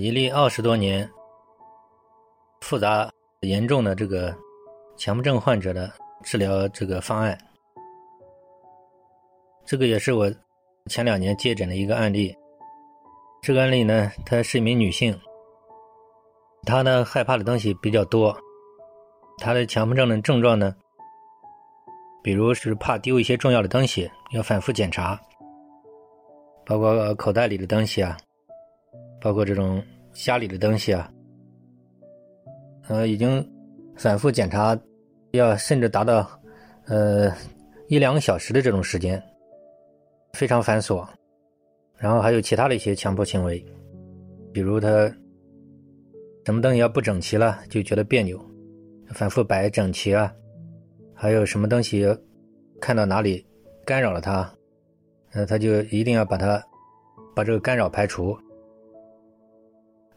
一例二十多年、复杂严重的这个强迫症患者的治疗这个方案。这个也是我前两年接诊的一个案例。这个案例呢，她是一名女性，她呢害怕的东西比较多，她的强迫症的症状呢，比如是怕丢一些重要的东西，要反复检查，包括口袋里的东西啊。包括这种家里的东西啊，呃，已经反复检查，要甚至达到呃一两个小时的这种时间，非常繁琐。然后还有其他的一些强迫行为，比如他什么东西要不整齐了就觉得别扭，反复摆整齐啊，还有什么东西看到哪里干扰了他，呃，他就一定要把它把这个干扰排除。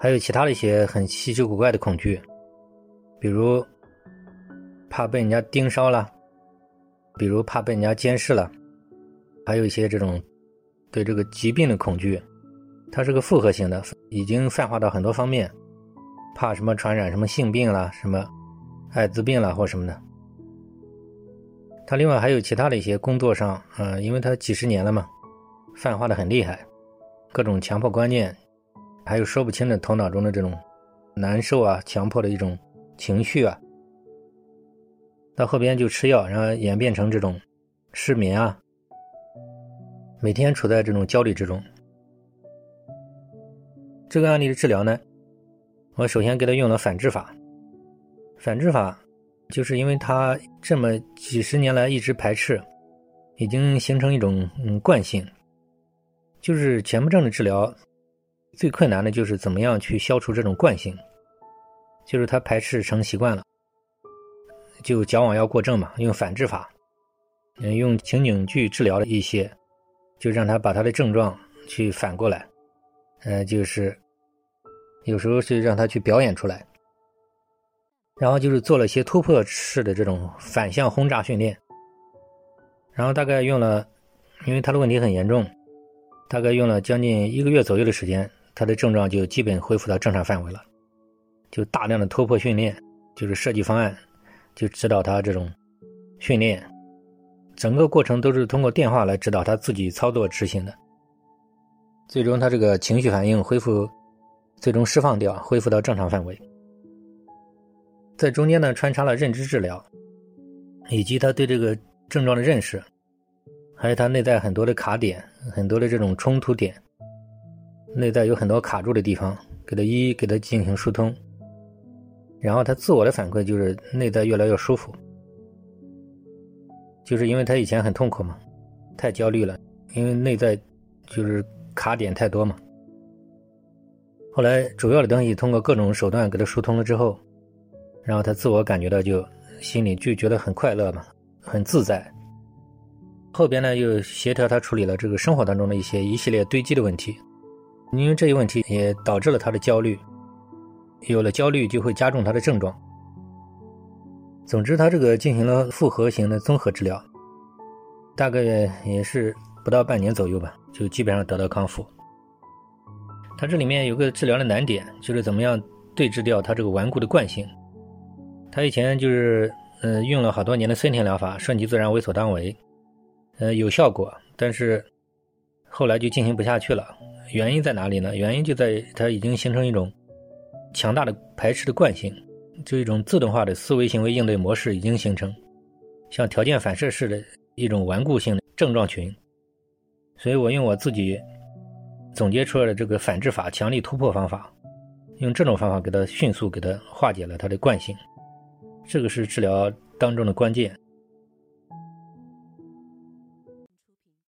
还有其他的一些很稀奇古怪的恐惧，比如怕被人家盯梢了，比如怕被人家监视了，还有一些这种对这个疾病的恐惧，它是个复合型的，已经泛化到很多方面，怕什么传染什么性病啦，什么艾滋病啦或什么的。他另外还有其他的一些工作上，嗯，因为他几十年了嘛，泛化的很厉害，各种强迫观念。还有说不清的头脑中的这种难受啊、强迫的一种情绪啊，到后边就吃药，然后演变成这种失眠啊，每天处在这种焦虑之中。这个案例的治疗呢，我首先给他用了反制法。反制法就是因为他这么几十年来一直排斥，已经形成一种嗯惯性，就是强迫症的治疗。最困难的就是怎么样去消除这种惯性，就是他排斥成习惯了，就矫枉要过正嘛，用反制法，嗯，用情景剧治疗了一些，就让他把他的症状去反过来，呃，就是有时候是让他去表演出来，然后就是做了一些突破式的这种反向轰炸训练，然后大概用了，因为他的问题很严重，大概用了将近一个月左右的时间。他的症状就基本恢复到正常范围了，就大量的突破训练，就是设计方案，就指导他这种训练，整个过程都是通过电话来指导他自己操作执行的。最终他这个情绪反应恢复，最终释放掉，恢复到正常范围。在中间呢，穿插了认知治疗，以及他对这个症状的认识，还有他内在很多的卡点，很多的这种冲突点。内在有很多卡住的地方，给他一一给他进行疏通，然后他自我的反馈就是内在越来越舒服，就是因为他以前很痛苦嘛，太焦虑了，因为内在就是卡点太多嘛。后来主要的东西通过各种手段给他疏通了之后，然后他自我感觉到就心里就觉得很快乐嘛，很自在。后边呢又协调他处理了这个生活当中的一些一系列堆积的问题。因为这一问题也导致了他的焦虑，有了焦虑就会加重他的症状。总之，他这个进行了复合型的综合治疗，大概也是不到半年左右吧，就基本上得到康复。他这里面有个治疗的难点，就是怎么样对治掉他这个顽固的惯性。他以前就是呃用了好多年的森田疗法，顺其自然，为所当为，呃有效果，但是后来就进行不下去了。原因在哪里呢？原因就在它已经形成一种强大的排斥的惯性，就一种自动化的思维行为应对模式已经形成，像条件反射式的一种顽固性的症状群。所以我用我自己总结出来的这个反制法、强力突破方法，用这种方法给它迅速给它化解了它的惯性，这个是治疗当中的关键。